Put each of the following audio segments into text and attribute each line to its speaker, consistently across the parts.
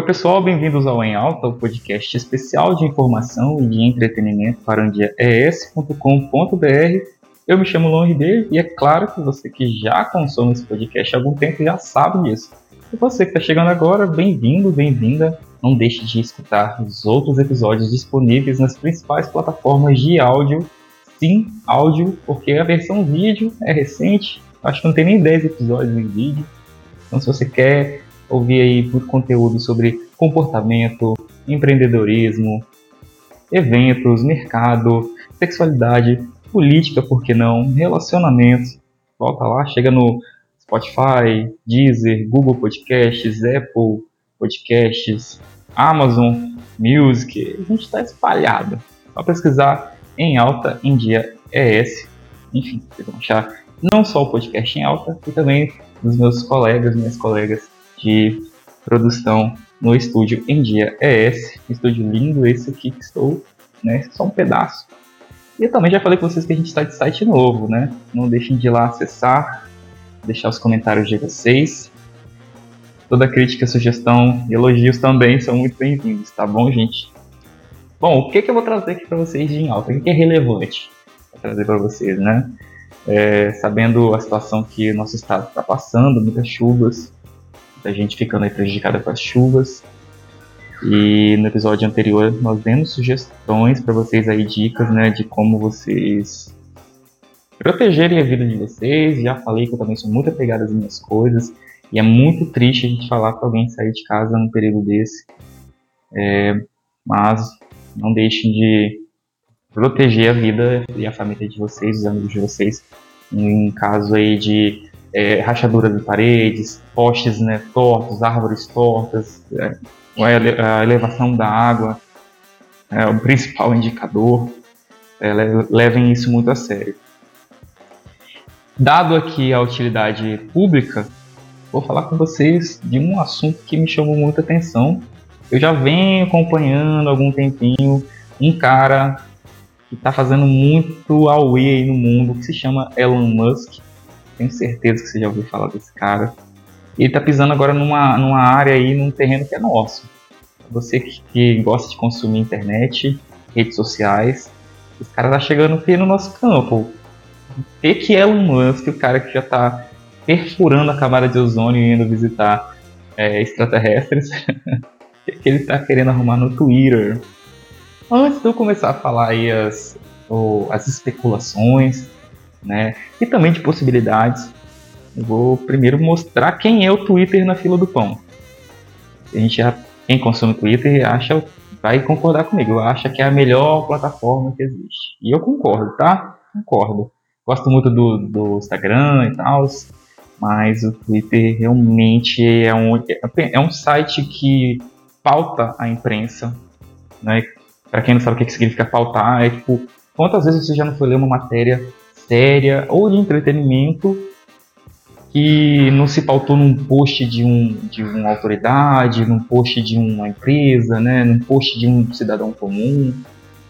Speaker 1: Oi, pessoal, bem-vindos ao Em Alta, o podcast especial de informação e de entretenimento para um dia es.com.br. Eu me chamo Lon Ribeiro e é claro que você que já consome esse podcast há algum tempo já sabe disso. E você que está chegando agora, bem-vindo, bem-vinda. Não deixe de escutar os outros episódios disponíveis nas principais plataformas de áudio. Sim, áudio, porque a versão vídeo é recente, acho que não tem nem 10 episódios em vídeo. Então, se você quer ouvir aí muito conteúdo sobre comportamento, empreendedorismo, eventos, mercado, sexualidade, política, por que não, relacionamentos. Volta lá, chega no Spotify, Deezer, Google Podcasts, Apple Podcasts, Amazon Music, a gente está espalhado. Só pesquisar em alta em dia ES. Enfim, vocês vão achar não só o podcast em alta, e também dos meus colegas, minhas colegas de produção no estúdio em dia é esse, estúdio lindo esse aqui que estou, né, só um pedaço. E eu também já falei com vocês que a gente está de site novo, né? Não deixem de ir lá acessar, deixar os comentários de vocês. Toda crítica, sugestão e elogios também são muito bem-vindos, tá bom, gente? Bom, o que, que eu vou trazer aqui para vocês de em alta? O que é relevante para trazer para vocês, né? É, sabendo a situação que o nosso estado está passando, muitas chuvas, da gente ficando aí prejudicada com as chuvas. E no episódio anterior nós demos sugestões para vocês aí, dicas, né, de como vocês protegerem a vida de vocês. Já falei que eu também sou muito apegada às minhas coisas. E é muito triste a gente falar para alguém sair de casa num período desse. É, mas não deixem de proteger a vida e a família de vocês, os amigos de vocês, em caso aí de é, rachaduras de paredes, postes né, tortos, árvores tortas, é, a elevação da água, é o principal indicador. É, levem isso muito a sério. Dado aqui a utilidade pública, vou falar com vocês de um assunto que me chamou muita atenção. Eu já venho acompanhando há algum tempinho um cara que está fazendo muito away aí no mundo, que se chama Elon Musk tenho certeza que você já ouviu falar desse cara. Ele tá pisando agora numa, numa área aí, num terreno que é nosso. Você que, que gosta de consumir internet, redes sociais, esse cara tá chegando aqui no nosso campo. O que, é Elon Musk, o cara que já tá perfurando a camada de ozônio e indo visitar é, extraterrestres? que ele tá querendo arrumar no Twitter? Antes de eu começar a falar aí as, as especulações, né? E também de possibilidades. Eu vou primeiro mostrar quem é o Twitter na fila do pão. A gente já, quem consome Twitter acha, vai concordar comigo, acha que é a melhor plataforma que existe. E eu concordo, tá? Concordo. Gosto muito do, do Instagram e tal, mas o Twitter realmente é um, é um site que pauta a imprensa, né? Para quem não sabe o que significa pautar, é tipo, quantas vezes você já não foi ler uma matéria séria ou de entretenimento que não se pautou num post de, um, de uma autoridade, num post de uma empresa, né, num post de um cidadão comum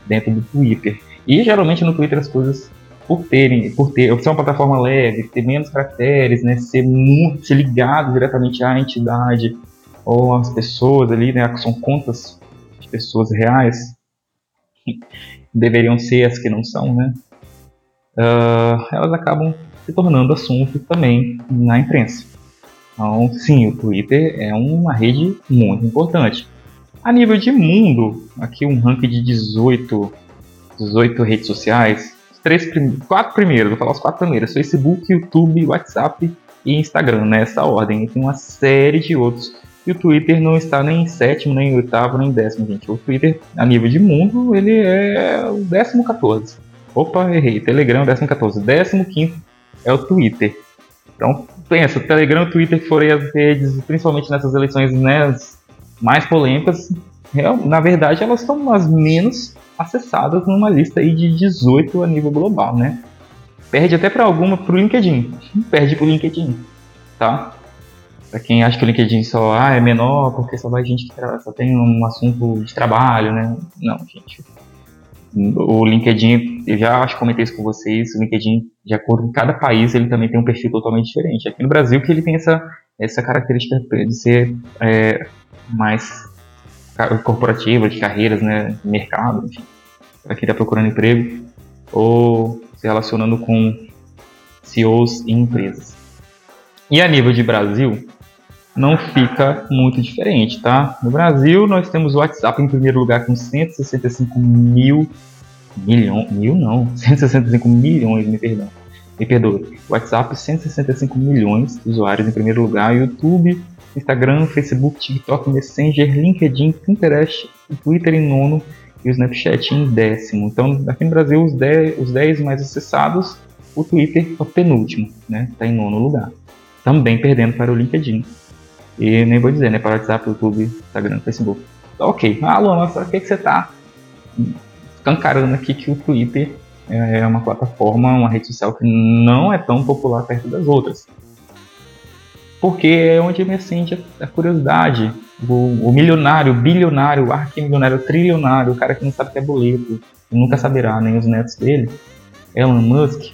Speaker 1: dentro do Twitter. E geralmente no Twitter as coisas por terem, por ter, ser uma plataforma leve, ter menos caracteres, né, ser muito, ser ligado diretamente à entidade ou às pessoas ali, né, que são contas de pessoas reais, deveriam ser as que não são, né, uh, elas acabam se tornando assunto também na imprensa. Então, sim, o Twitter é uma rede muito importante. A nível de mundo, aqui um ranking de 18, 18 redes sociais, os três prim quatro primeiros, vou falar os quatro primeiros, Facebook, YouTube, WhatsApp e Instagram, nessa ordem. E tem uma série de outros. E o Twitter não está nem em sétimo, nem em oitavo, nem em décimo, gente. O Twitter, a nível de mundo, ele é o décimo 14. Opa, errei. Telegram 14. 15 é o Twitter. Então, pensa, Telegram e Twitter que foram as redes, principalmente nessas eleições né, mais polêmicas, na verdade elas estão as menos acessadas numa lista aí de 18 a nível global, né? Perde até para alguma pro LinkedIn. Perde pro LinkedIn, tá? Para quem acha que o LinkedIn só ah, é menor porque só vai gente que só tem um assunto de trabalho, né? Não, gente o LinkedIn, eu já acho que comentei isso com vocês, o LinkedIn, de acordo com cada país, ele também tem um perfil totalmente diferente. Aqui no Brasil que ele tem essa, essa característica de ser é, mais corporativa, de carreiras, né, mercado, enfim, para quem está procurando emprego, ou se relacionando com CEOs e empresas. E a nível de Brasil, não fica muito diferente, tá? No Brasil, nós temos o WhatsApp em primeiro lugar com 165 mil milhões, mil não, 165 milhões, me perdão, me perdoe. WhatsApp, 165 milhões de usuários em primeiro lugar, YouTube, Instagram, Facebook, TikTok, Messenger, LinkedIn, Pinterest, Twitter em nono e o Snapchat em décimo. Então, aqui no Brasil, os 10, os 10 mais acessados, o Twitter é o penúltimo, né? Está em nono lugar. Também perdendo para o LinkedIn. E nem vou dizer, né? Para o WhatsApp, YouTube, Instagram, Facebook. Ok. Ah, Luan, mas por que, que você está escancarando aqui que o Twitter é uma plataforma, uma rede social que não é tão popular perto das outras? Porque é onde me acende a curiosidade. O, o milionário, bilionário, o arquimilionário, trilionário, o cara que não sabe o que é boleto, nunca saberá, nem os netos dele, Elon Musk,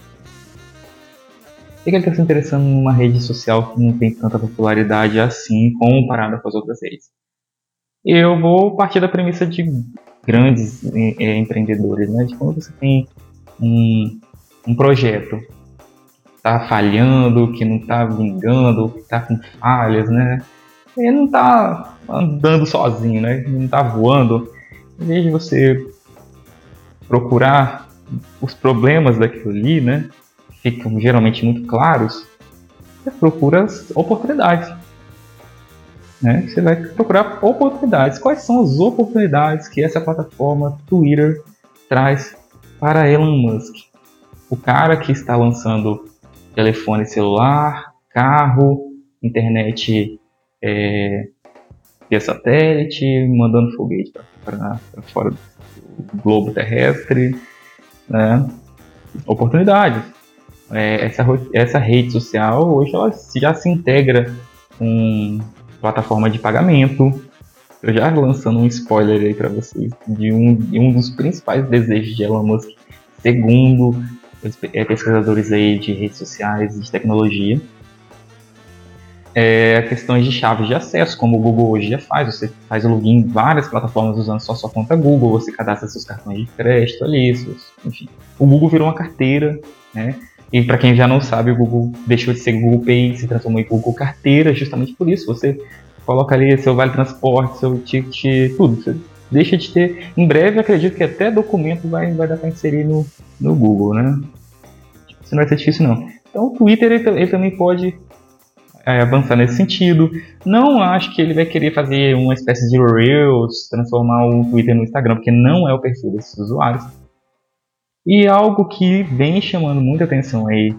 Speaker 1: que ele está se interessando numa rede social que não tem tanta popularidade assim comparada com as outras redes? Eu vou partir da premissa de grandes é, empreendedores, né? De quando você tem um, um projeto está falhando, que não está vingando, que está com falhas, né? Ele não está andando sozinho, né? Ele não está voando. Em vez de você procurar os problemas daquilo ali, né? Ficam geralmente muito claros, você procura as oportunidades. Né? Você vai procurar oportunidades. Quais são as oportunidades que essa plataforma Twitter traz para Elon Musk? O cara que está lançando telefone celular, carro, internet é, via satélite, mandando foguete para fora do globo terrestre. Né? Oportunidades é, essa, essa rede social hoje ela já se integra com plataforma de pagamento. Eu já lançando um spoiler aí para vocês de um, de um dos principais desejos de Elon Musk, segundo é, pesquisadores aí de redes sociais e de tecnologia, é questões de chaves de acesso, como o Google hoje já faz. Você faz login em várias plataformas usando só sua conta Google, você cadastra seus cartões de crédito ali, seus, enfim. O Google virou uma carteira, né? E para quem já não sabe, o Google deixou de ser Google Pay se transformou em Google Carteira, justamente por isso. Você coloca ali seu vale transporte, seu ticket, tudo. Você deixa de ter. Em breve, acredito que até documento vai, vai dar para inserir no, no Google, né? Isso não vai ser difícil, não. Então, o Twitter ele, ele também pode é, avançar nesse sentido. Não acho que ele vai querer fazer uma espécie de Reels, transformar o Twitter no Instagram, porque não é o perfil desses usuários. E algo que vem chamando muita atenção aí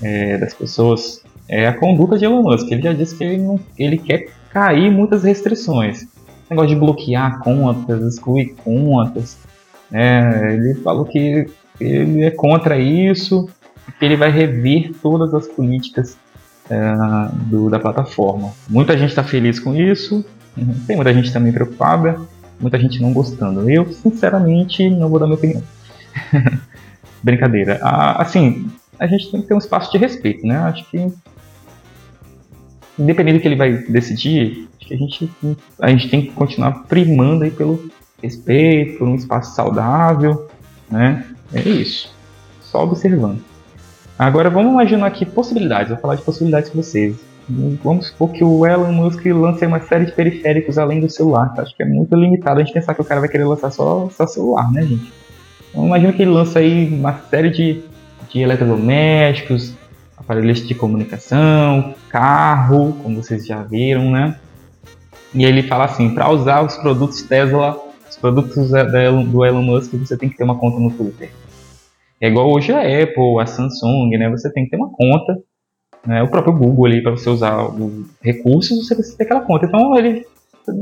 Speaker 1: é, das pessoas é a conduta de Elon Musk. Ele já disse que ele, não, ele quer cair muitas restrições. negócio de bloquear contas, excluir contas. Né? Ele falou que ele é contra isso, que ele vai rever todas as políticas é, do, da plataforma. Muita gente está feliz com isso, tem muita gente também preocupada, muita gente não gostando. Eu, sinceramente, não vou dar minha opinião. Brincadeira. Ah, assim, a gente tem que ter um espaço de respeito, né? Acho que independente do que ele vai decidir, acho que a gente, a gente tem que continuar primando aí pelo respeito, por um espaço saudável, né? É isso. Só observando. Agora vamos imaginar aqui possibilidades. Vou falar de possibilidades com vocês. Vamos supor que o Elon Musk lance uma série de periféricos além do celular. Acho que é muito limitado a gente pensar que o cara vai querer lançar só, só celular, né, gente? Então, imagina que ele lança aí uma série de, de eletrodomésticos, aparelhos de comunicação, carro, como vocês já viram, né? E ele fala assim, para usar os produtos Tesla, os produtos do Elon Musk, você tem que ter uma conta no Twitter. É igual hoje a Apple, a Samsung, né? Você tem que ter uma conta, né? o próprio Google ali para você usar os recursos, você precisa ter aquela conta. Então ele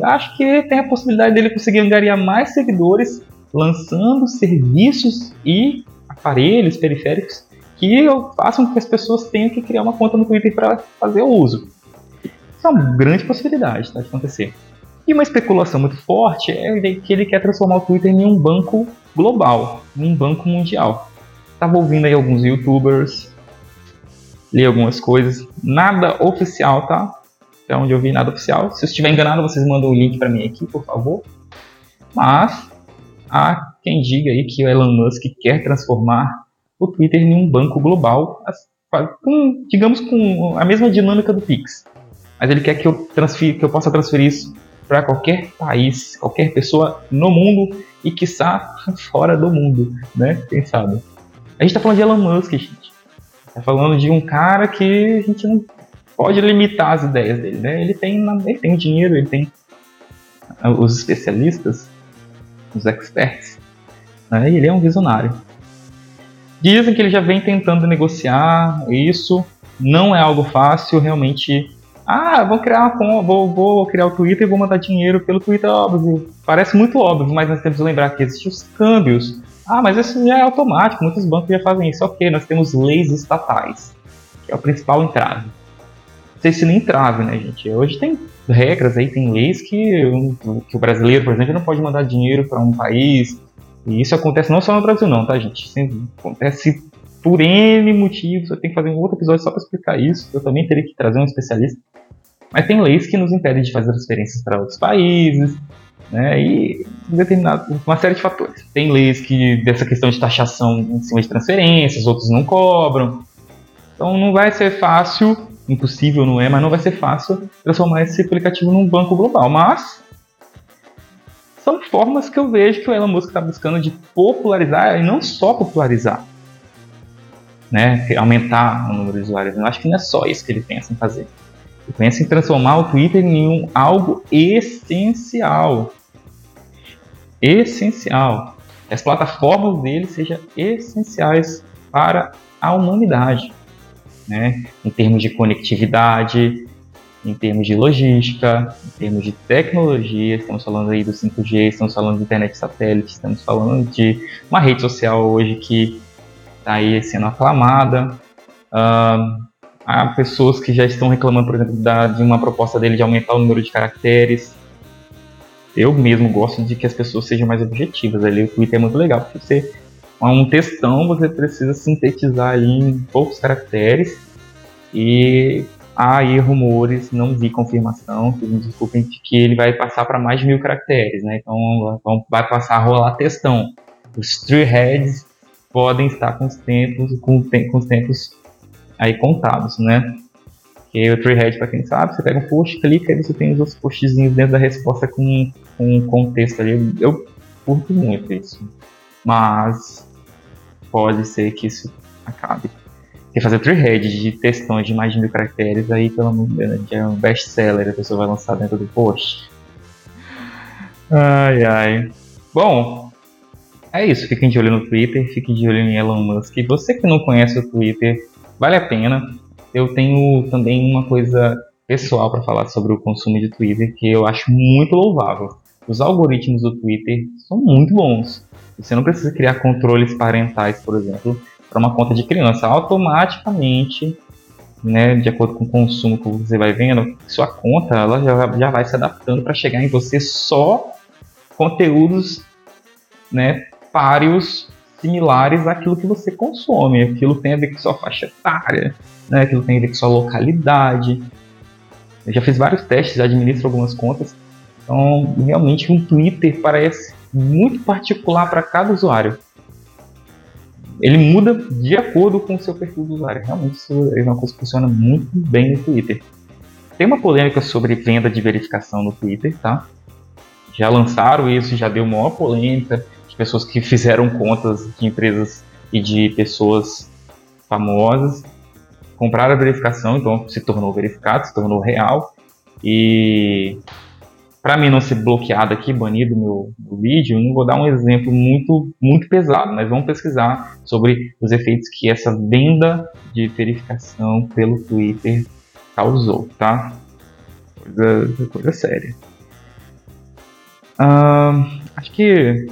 Speaker 1: acho que tem a possibilidade dele conseguir angariar mais seguidores lançando serviços e aparelhos periféricos que façam com que as pessoas tenham que criar uma conta no Twitter para fazer o uso. Isso é uma grande possibilidade tá, de acontecer. E uma especulação muito forte é que ele quer transformar o Twitter em um banco global, em um banco mundial. Estava ouvindo aí alguns youtubers, li algumas coisas, nada oficial, tá? até onde eu vi nada oficial. Se eu estiver enganado, vocês mandam o link para mim aqui, por favor. Mas há quem diga aí que o Elon Musk quer transformar o Twitter em um banco global, com, digamos com a mesma dinâmica do Pix. Mas ele quer que eu, transfira, que eu possa transferir isso para qualquer país, qualquer pessoa no mundo e quiçá fora do mundo, né? Quem sabe? A gente está falando de Elon Musk, gente. Está falando de um cara que a gente não pode limitar as ideias dele, né? Ele tem, ele tem dinheiro, ele tem os especialistas, os experts, né? E ele é um visionário. Dizem que ele já vem tentando negociar isso, não é algo fácil, realmente. Ah, vou criar uma, vou, vou criar o Twitter e vou mandar dinheiro pelo Twitter, óbvio. Parece muito óbvio, mas nós temos que lembrar que existem os câmbios. Ah, mas isso já é automático, muitos bancos já fazem isso. Ok, nós temos leis estatais, que é o principal entrave. Sei se nem entrave, né, gente? Hoje tem regras aí, tem leis que, que o brasileiro, por exemplo, não pode mandar dinheiro para um país e isso acontece não só no Brasil, não, tá, gente? Isso acontece por N motivos. Eu tenho que fazer um outro episódio só para explicar isso. Eu também teria que trazer um especialista. Mas tem leis que nos impedem de fazer transferências para outros países, né? E determinado, uma série de fatores. Tem leis que dessa questão de taxação em cima de transferências, outros não cobram. Então não vai ser fácil, impossível não é, mas não vai ser fácil transformar esse aplicativo num banco global. Mas são formas que eu vejo que o Elon Musk está buscando de popularizar e não só popularizar, né, aumentar o número de usuários. Eu acho que não é só isso que ele pensa em fazer. Ele pensa em transformar o Twitter em um, algo essencial. Essencial. As plataformas dele sejam essenciais para a humanidade, né, em termos de conectividade, em termos de logística, em termos de tecnologia, estamos falando aí do 5G, estamos falando de internet satélite, estamos falando de uma rede social hoje que está aí sendo aclamada. Uh, há pessoas que já estão reclamando, por exemplo, da, de uma proposta dele de aumentar o número de caracteres. Eu mesmo gosto de que as pessoas sejam mais objetivas. Ali o Twitter é muito legal, porque você um textão você precisa sintetizar ali em poucos caracteres e há aí rumores, não vi confirmação, que desculpem, de que ele vai passar para mais de mil caracteres, né? Então vai passar a rolar textão. Os tree heads podem estar com os tempos, com, com os tempos aí contados, né? Que o tree head, para quem sabe, você pega um post, clica e você tem os outros postzinhos dentro da resposta com, com um contexto ali. Eu curto muito isso. Mas pode ser que isso acabe. Quer fazer thread de textões de mais de mil caracteres, aí pelo amor de Deus, é um best seller, a pessoa vai lançar dentro do post. Ai ai. Bom, é isso. Fiquem de olho no Twitter, fiquem de olho em Elon Musk. Você que não conhece o Twitter, vale a pena. Eu tenho também uma coisa pessoal para falar sobre o consumo de Twitter que eu acho muito louvável. Os algoritmos do Twitter são muito bons. Você não precisa criar controles parentais, por exemplo, para uma conta de criança. Automaticamente, né, de acordo com o consumo que você vai vendo, sua conta ela já, já vai se adaptando para chegar em você só conteúdos né, páreos similares àquilo que você consome. Aquilo tem a ver com sua faixa etária, né, aquilo tem a ver com sua localidade. Eu já fiz vários testes, já administro algumas contas. Então, realmente, um Twitter parece muito particular para cada usuário ele muda de acordo com o seu perfil do usuário. Realmente isso é uma coisa que funciona muito bem no Twitter. Tem uma polêmica sobre venda de verificação no Twitter, tá? Já lançaram isso, já deu maior polêmica de pessoas que fizeram contas de empresas e de pessoas famosas, compraram a verificação, então se tornou verificado, se tornou real. E para mim não ser bloqueado aqui, banido meu, meu vídeo, não vou dar um exemplo muito, muito pesado, mas vamos pesquisar sobre os efeitos que essa venda de verificação pelo Twitter causou, tá? Coisa, coisa séria. Acho que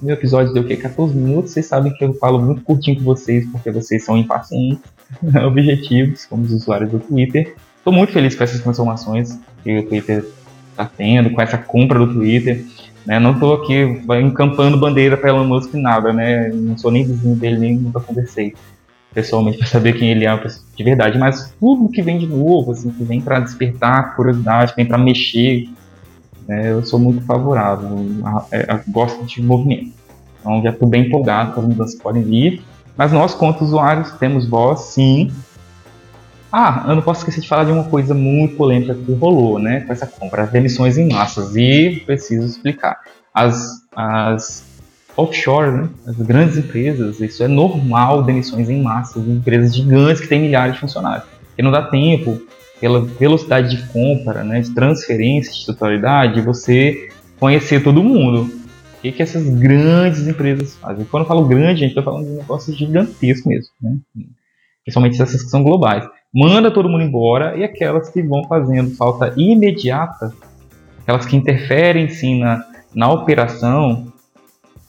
Speaker 1: meu episódio deu o quê? 14 minutos. Vocês sabem que eu falo muito curtinho com vocês, porque vocês são impacientes, objetivos, como os usuários do Twitter. Estou muito feliz com essas transformações que o Twitter está tendo, com essa compra do Twitter. Né? Não estou aqui encampando bandeira para Elon Musk nada, né? Não sou nem vizinho dele, nem nunca conversei. pessoalmente para saber quem ele é de verdade, mas tudo que vem de novo, assim, que vem para despertar curiosidade, vem para mexer, né, eu sou muito favorável, eu, gosto de movimento. Então já estou bem empolgado com as mudanças que podem vir, mas nós, quanto usuários, temos voz, sim. Ah, eu não posso esquecer de falar de uma coisa muito polêmica que rolou, né, com essa compra, as demissões em massas, e preciso explicar. As, as offshore, né? as grandes empresas, isso é normal, demissões em massa de empresas gigantes que têm milhares de funcionários. E não dá tempo, pela velocidade de compra, né, de transferência de titularidade, você conhecer todo mundo. O que, que essas grandes empresas fazem? Quando eu falo grande, a gente está falando de um negócio gigantesco mesmo, né? principalmente essas que são globais. Manda todo mundo embora e aquelas que vão fazendo falta imediata, aquelas que interferem sim na, na operação,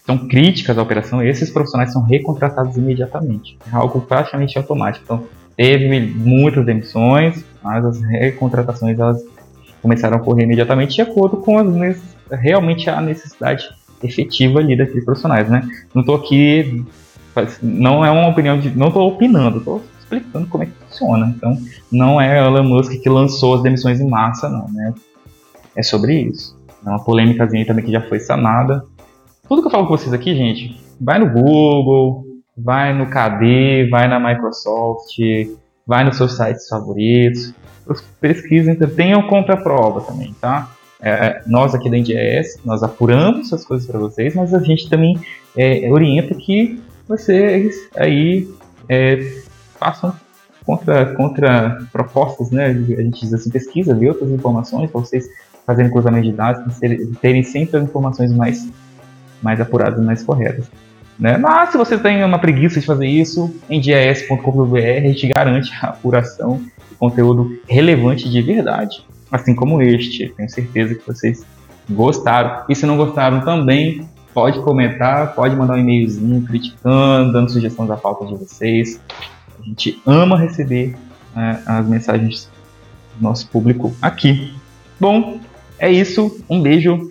Speaker 1: são críticas à operação, esses profissionais são recontratados imediatamente. É algo praticamente automático. Então, teve muitas demissões, mas as recontratações elas começaram a ocorrer imediatamente de acordo com as, realmente a necessidade efetiva ali daqueles profissionais, né? Não estou aqui, não é uma opinião de, não estou opinando, estou explicando como é que funciona. Então, não é Elon Musk que lançou as demissões em massa, não, né? É sobre isso. É uma polêmicazinha também que já foi sanada, tudo que eu falo com vocês aqui, gente, vai no Google, vai no KD, vai na Microsoft, vai nos seus sites favoritos, pesquisem, tenham contra-prova também, tá? É, é nós aqui da NDS, nós apuramos essas coisas para vocês, mas a gente também é, orienta que vocês aí é, façam contra, contra propostas, né? A gente diz assim, pesquisa, vê outras informações para vocês fazerem cruzamento de dados, terem sempre as informações mais mais apuradas mais corretas. Né? Mas se você tem uma preguiça de fazer isso, em dias.com.br a gente garante a apuração de conteúdo relevante de verdade, assim como este. Tenho certeza que vocês gostaram. E se não gostaram também, pode comentar, pode mandar um e-mailzinho criticando, dando sugestões da pauta de vocês. A gente ama receber né, as mensagens do nosso público aqui. Bom, é isso. Um beijo